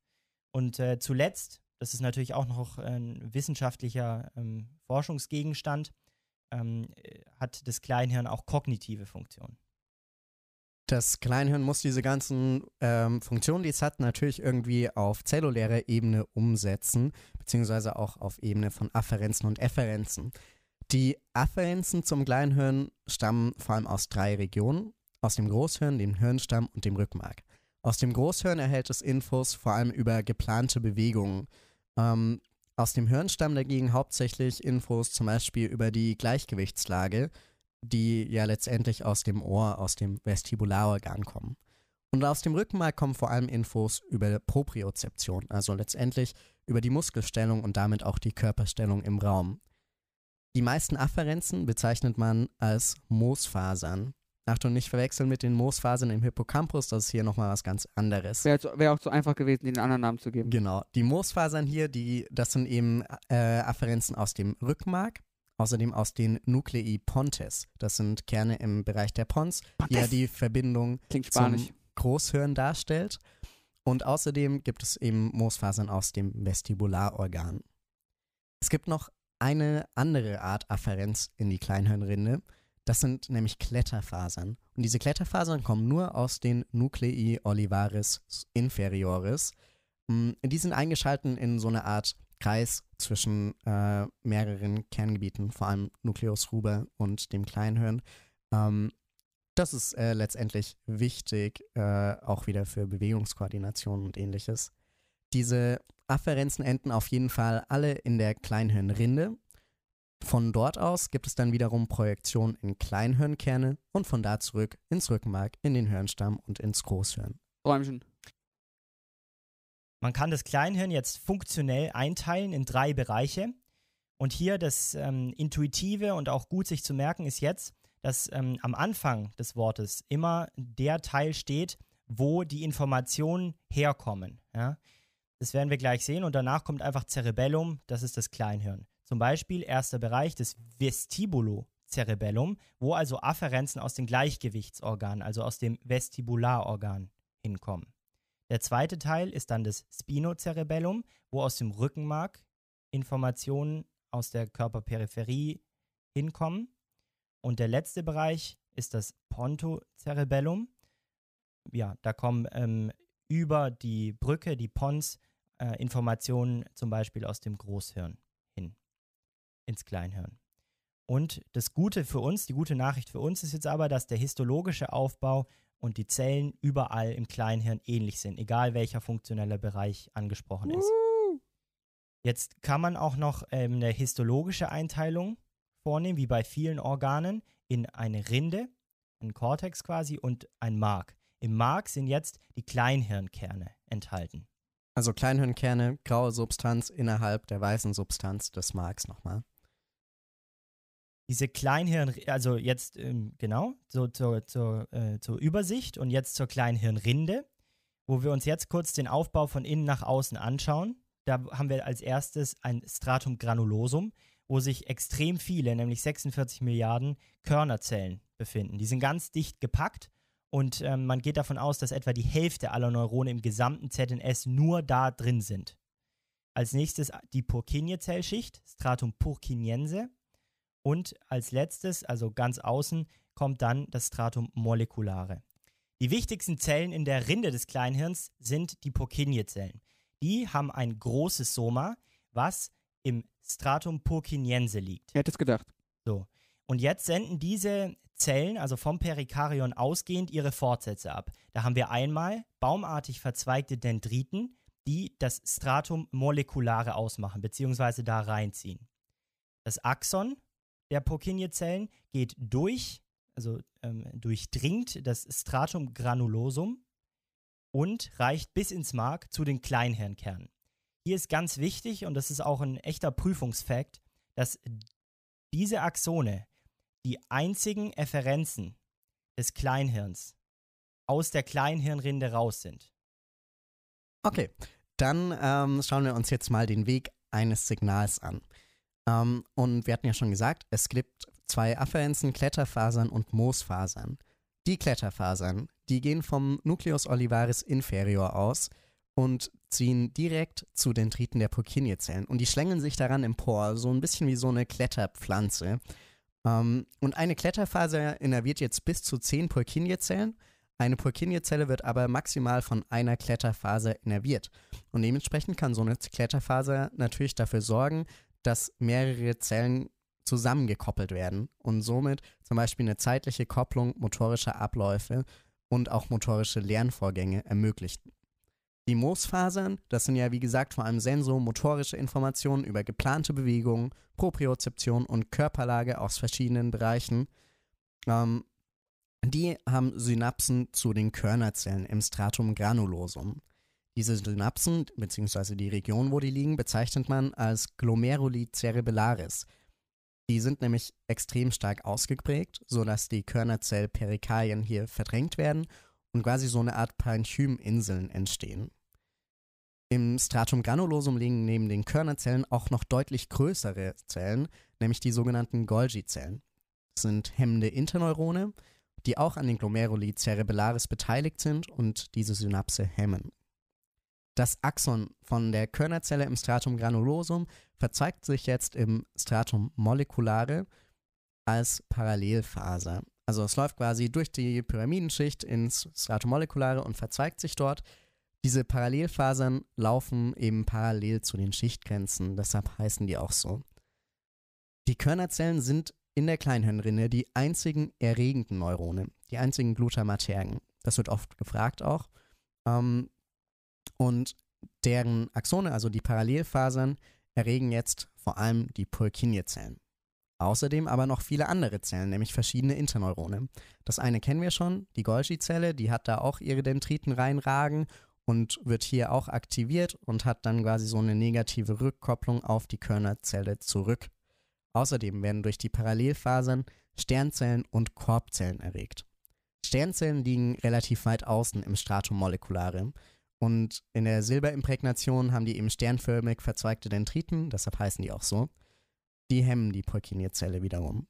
[SPEAKER 3] Und äh, zuletzt, das ist natürlich auch noch ein wissenschaftlicher ähm, Forschungsgegenstand, ähm, äh, hat das Kleinhirn auch kognitive Funktionen.
[SPEAKER 5] Das Kleinhirn muss diese ganzen ähm, Funktionen, die es hat, natürlich irgendwie auf zellulärer Ebene umsetzen, beziehungsweise auch auf Ebene von Afferenzen und Efferenzen. Die Afferenzen zum Kleinhirn stammen vor allem aus drei Regionen, aus dem Großhirn, dem Hirnstamm und dem Rückenmark. Aus dem Großhirn erhält es Infos vor allem über geplante Bewegungen. Ähm, aus dem Hirnstamm dagegen hauptsächlich Infos zum Beispiel über die Gleichgewichtslage, die ja letztendlich aus dem Ohr, aus dem Vestibularorgan kommen. Und aus dem Rückenmark kommen vor allem Infos über Propriozeption, also letztendlich über die Muskelstellung und damit auch die Körperstellung im Raum. Die meisten Afferenzen bezeichnet man als Moosfasern. Achtung, nicht verwechseln mit den Moosfasern im Hippocampus, das ist hier nochmal was ganz anderes.
[SPEAKER 1] Wäre wär auch zu einfach gewesen, den anderen Namen zu geben.
[SPEAKER 5] Genau. Die Moosfasern hier, die, das sind eben äh, Afferenzen aus dem Rückenmark, außerdem aus den Nuclei pontes. Das sind Kerne im Bereich der Pons, die ja die Verbindung zum. Großhirn darstellt. Und außerdem gibt es eben Moosfasern aus dem Vestibularorgan. Es gibt noch eine andere Art Afferenz in die Kleinhirnrinde. Das sind nämlich Kletterfasern. Und diese Kletterfasern kommen nur aus den Nuclei olivaris inferioris. Mm, Die sind eingeschalten in so eine Art Kreis zwischen äh, mehreren Kerngebieten, vor allem Nucleus ruber und dem Kleinhirn. Ähm, das ist äh, letztendlich wichtig, äh, auch wieder für Bewegungskoordination und ähnliches. Diese Afferenzen enden auf jeden Fall alle in der Kleinhirnrinde. Von dort aus gibt es dann wiederum Projektionen in Kleinhirnkerne und von da zurück ins Rückenmark, in den Hirnstamm und ins Großhirn.
[SPEAKER 1] Räumchen.
[SPEAKER 3] Man kann das Kleinhirn jetzt funktionell einteilen in drei Bereiche. Und hier das ähm, Intuitive und auch gut sich zu merken ist jetzt, dass ähm, am Anfang des Wortes immer der Teil steht, wo die Informationen herkommen. Ja? Das werden wir gleich sehen und danach kommt einfach Cerebellum, das ist das Kleinhirn. Zum Beispiel erster Bereich, das Vestibulocerebellum, wo also Afferenzen aus den Gleichgewichtsorganen, also aus dem Vestibularorgan hinkommen. Der zweite Teil ist dann das Spinocerebellum, wo aus dem Rückenmark Informationen aus der Körperperipherie hinkommen. Und der letzte Bereich ist das Pontocerebellum. Ja, da kommen ähm, über die Brücke, die Pons, äh, Informationen zum Beispiel aus dem Großhirn ins Kleinhirn. Und das Gute für uns, die gute Nachricht für uns ist jetzt aber, dass der histologische Aufbau und die Zellen überall im Kleinhirn ähnlich sind, egal welcher funktionelle Bereich angesprochen ist. Jetzt kann man auch noch ähm, eine histologische Einteilung vornehmen, wie bei vielen Organen, in eine Rinde, einen Kortex quasi und ein Mark. Im Mark sind jetzt die Kleinhirnkerne enthalten.
[SPEAKER 5] Also Kleinhirnkerne, graue Substanz innerhalb der weißen Substanz des Marks nochmal.
[SPEAKER 3] Diese Kleinhirn, also jetzt ähm, genau, so zur, zur, äh, zur Übersicht und jetzt zur Kleinhirnrinde, wo wir uns jetzt kurz den Aufbau von innen nach außen anschauen. Da haben wir als erstes ein Stratum granulosum, wo sich extrem viele, nämlich 46 Milliarden Körnerzellen befinden. Die sind ganz dicht gepackt und ähm, man geht davon aus, dass etwa die Hälfte aller Neurone im gesamten ZNS nur da drin sind. Als nächstes die Purkinje-Zellschicht, Stratum purkinjense. Und als letztes, also ganz außen, kommt dann das Stratum moleculare. Die wichtigsten Zellen in der Rinde des Kleinhirns sind die Purkinje-Zellen. Die haben ein großes Soma, was im Stratum purkinjense liegt.
[SPEAKER 1] Hätte es gedacht?
[SPEAKER 3] So. Und jetzt senden diese Zellen, also vom Perikarion ausgehend, ihre Fortsätze ab. Da haben wir einmal baumartig verzweigte Dendriten, die das Stratum moleculare ausmachen, beziehungsweise da reinziehen. Das Axon der Purkinje-Zellen geht durch, also ähm, durchdringt das Stratum granulosum und reicht bis ins Mark zu den Kleinhirnkernen. Hier ist ganz wichtig, und das ist auch ein echter Prüfungsfakt, dass diese Axone die einzigen Efferenzen des Kleinhirns aus der Kleinhirnrinde raus sind.
[SPEAKER 5] Okay, dann ähm, schauen wir uns jetzt mal den Weg eines Signals an. Ähm, und wir hatten ja schon gesagt, es gibt zwei Afferenzen, Kletterfasern und Moosfasern. Die Kletterfasern, die gehen vom Nucleus olivaris inferior aus und ziehen direkt zu Dendriten der Purkinje-Zellen. Und die schlängeln sich daran empor, so ein bisschen wie so eine Kletterpflanze. Ähm, und eine Kletterfaser innerviert jetzt bis zu 10 Purkinje-Zellen. Eine Purkinje-Zelle wird aber maximal von einer Kletterfaser innerviert. Und dementsprechend kann so eine Kletterfaser natürlich dafür sorgen, dass mehrere Zellen zusammengekoppelt werden und somit zum Beispiel eine zeitliche Kopplung motorischer Abläufe und auch motorische Lernvorgänge ermöglichen. Die Moosfasern, das sind ja wie gesagt vor allem sensomotorische Informationen über geplante Bewegungen, Propriozeption und Körperlage aus verschiedenen Bereichen. Ähm, die haben Synapsen zu den Körnerzellen im Stratum granulosum. Diese Synapsen, beziehungsweise die Region, wo die liegen, bezeichnet man als Glomeruli cerebellaris. Die sind nämlich extrem stark ausgeprägt, sodass die Körnerzellperikarien hier verdrängt werden und quasi so eine Art Parenchyminseln entstehen. Im Stratum granulosum liegen neben den Körnerzellen auch noch deutlich größere Zellen, nämlich die sogenannten Golgi-Zellen. Das sind hemmende Interneurone, die auch an den Glomeruli cerebellaris beteiligt sind und diese Synapse hemmen. Das Axon von der Körnerzelle im Stratum granulosum verzweigt sich jetzt im Stratum moleculare als Parallelfaser. Also es läuft quasi durch die Pyramidenschicht ins Stratum moleculare und verzweigt sich dort. Diese Parallelfasern laufen eben parallel zu den Schichtgrenzen, deshalb heißen die auch so. Die Körnerzellen sind in der Kleinhirnrinde die einzigen erregenden Neurone, die einzigen Glutamatergen. Das wird oft gefragt auch. Ähm, und deren Axone, also die Parallelfasern, erregen jetzt vor allem die Purkinje-Zellen. Außerdem aber noch viele andere Zellen, nämlich verschiedene Interneurone. Das eine kennen wir schon, die Golgi-Zelle, die hat da auch ihre Dendriten reinragen und wird hier auch aktiviert und hat dann quasi so eine negative Rückkopplung auf die Körnerzelle zurück. Außerdem werden durch die Parallelfasern Sternzellen und Korbzellen erregt. Sternzellen liegen relativ weit außen im Stratum moleculare und in der Silberimprägnation haben die eben sternförmig verzweigte Dendriten, deshalb heißen die auch so. Die hemmen die Purkinje-Zelle wiederum.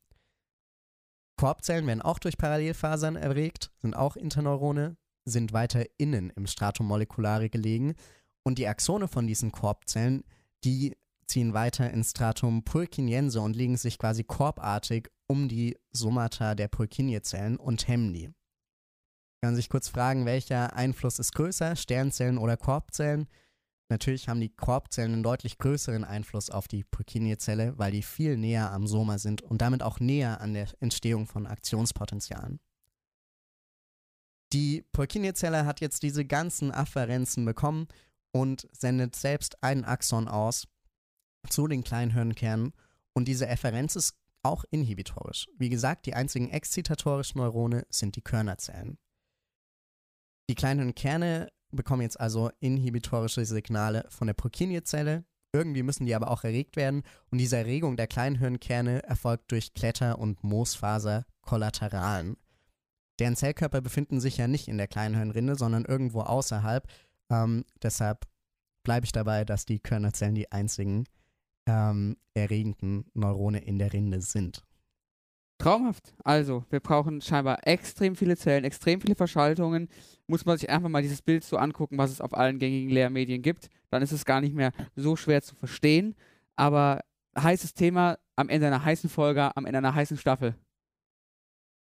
[SPEAKER 5] Korbzellen werden auch durch Parallelfasern erregt, sind auch Interneurone, sind weiter innen im Stratum moleculare gelegen und die Axone von diesen Korbzellen, die ziehen weiter ins Stratum purkinjense und legen sich quasi korbartig um die Somata der Purkinje-Zellen und hemmen die. Kann sich kurz fragen, welcher Einfluss ist größer, Sternzellen oder Korbzellen? Natürlich haben die Korbzellen einen deutlich größeren Einfluss auf die Purkinje-Zelle, weil die viel näher am Soma sind und damit auch näher an der Entstehung von Aktionspotenzialen. Die Purkinje-Zelle hat jetzt diese ganzen Afferenzen bekommen und sendet selbst einen Axon aus zu den Kleinhirnkernen und diese Efferenz ist auch inhibitorisch. Wie gesagt, die einzigen exzitatorischen Neurone sind die Körnerzellen. Die Kleinhirnkerne bekommen jetzt also inhibitorische Signale von der Purkinje-Zelle. Irgendwie müssen die aber auch erregt werden und diese Erregung der Kleinhirnkerne erfolgt durch Kletter- und Moosfaser-Kollateralen. Deren Zellkörper befinden sich ja nicht in der Kleinhirnrinde, sondern irgendwo außerhalb. Ähm, deshalb bleibe ich dabei, dass die Körnerzellen die einzigen ähm, erregenden Neurone in der Rinde sind.
[SPEAKER 1] Traumhaft. Also, wir brauchen scheinbar extrem viele Zellen, extrem viele Verschaltungen. Muss man sich einfach mal dieses Bild so angucken, was es auf allen gängigen Lehrmedien gibt. Dann ist es gar nicht mehr so schwer zu verstehen. Aber heißes Thema am Ende einer heißen Folge, am Ende einer heißen Staffel.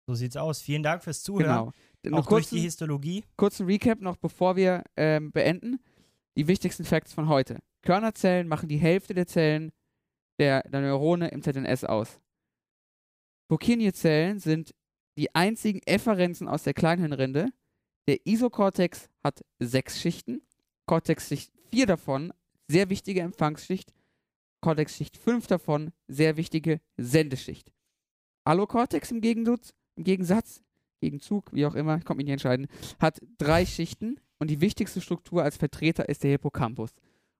[SPEAKER 3] So sieht's aus. Vielen Dank fürs Zuhören.
[SPEAKER 1] Genau.
[SPEAKER 3] Auch durch die Histologie.
[SPEAKER 1] Kurzen Recap noch, bevor wir ähm, beenden. Die wichtigsten Facts von heute. Körnerzellen machen die Hälfte der Zellen der, der Neurone im ZNS aus. Purkinje-Zellen sind die einzigen Efferenzen aus der Kleinhirnrinde. Der Isokortex hat sechs Schichten. Cortex-Schicht vier davon, sehr wichtige Empfangsschicht. Cortex-Schicht fünf davon, sehr wichtige Sendeschicht. Allokortex im Gegensatz, im Gegensatz, Gegenzug, wie auch immer, ich konnte mich nicht entscheiden, hat drei Schichten und die wichtigste Struktur als Vertreter ist der Hippocampus.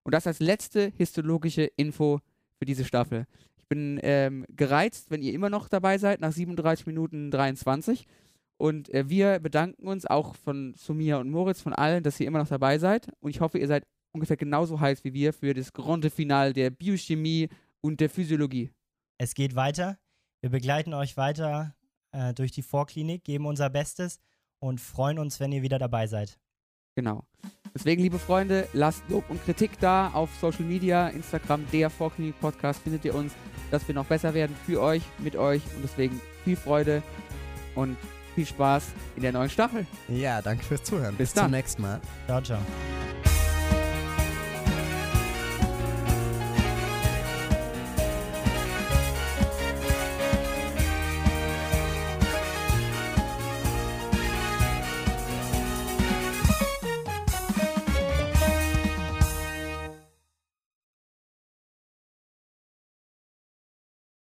[SPEAKER 1] Und das als letzte histologische Info für diese Staffel. Ich bin ähm, gereizt, wenn ihr immer noch dabei seid, nach 37 Minuten 23. Und äh, wir bedanken uns auch von Sumia und Moritz, von allen, dass ihr immer noch dabei seid. Und ich hoffe, ihr seid ungefähr genauso heiß wie wir für das Grande Finale der Biochemie und der Physiologie.
[SPEAKER 3] Es geht weiter. Wir begleiten euch weiter äh, durch die Vorklinik, geben unser Bestes und freuen uns, wenn ihr wieder dabei seid.
[SPEAKER 1] Genau. Deswegen, liebe Freunde, lasst Lob und Kritik da auf Social Media, Instagram, der Vorklinik Podcast findet ihr uns, dass wir noch besser werden für euch, mit euch und deswegen viel Freude und viel Spaß in der neuen Staffel.
[SPEAKER 5] Ja, danke fürs Zuhören.
[SPEAKER 1] Bis
[SPEAKER 5] Bis
[SPEAKER 1] dann.
[SPEAKER 5] zum nächsten Mal.
[SPEAKER 3] Ciao, ciao.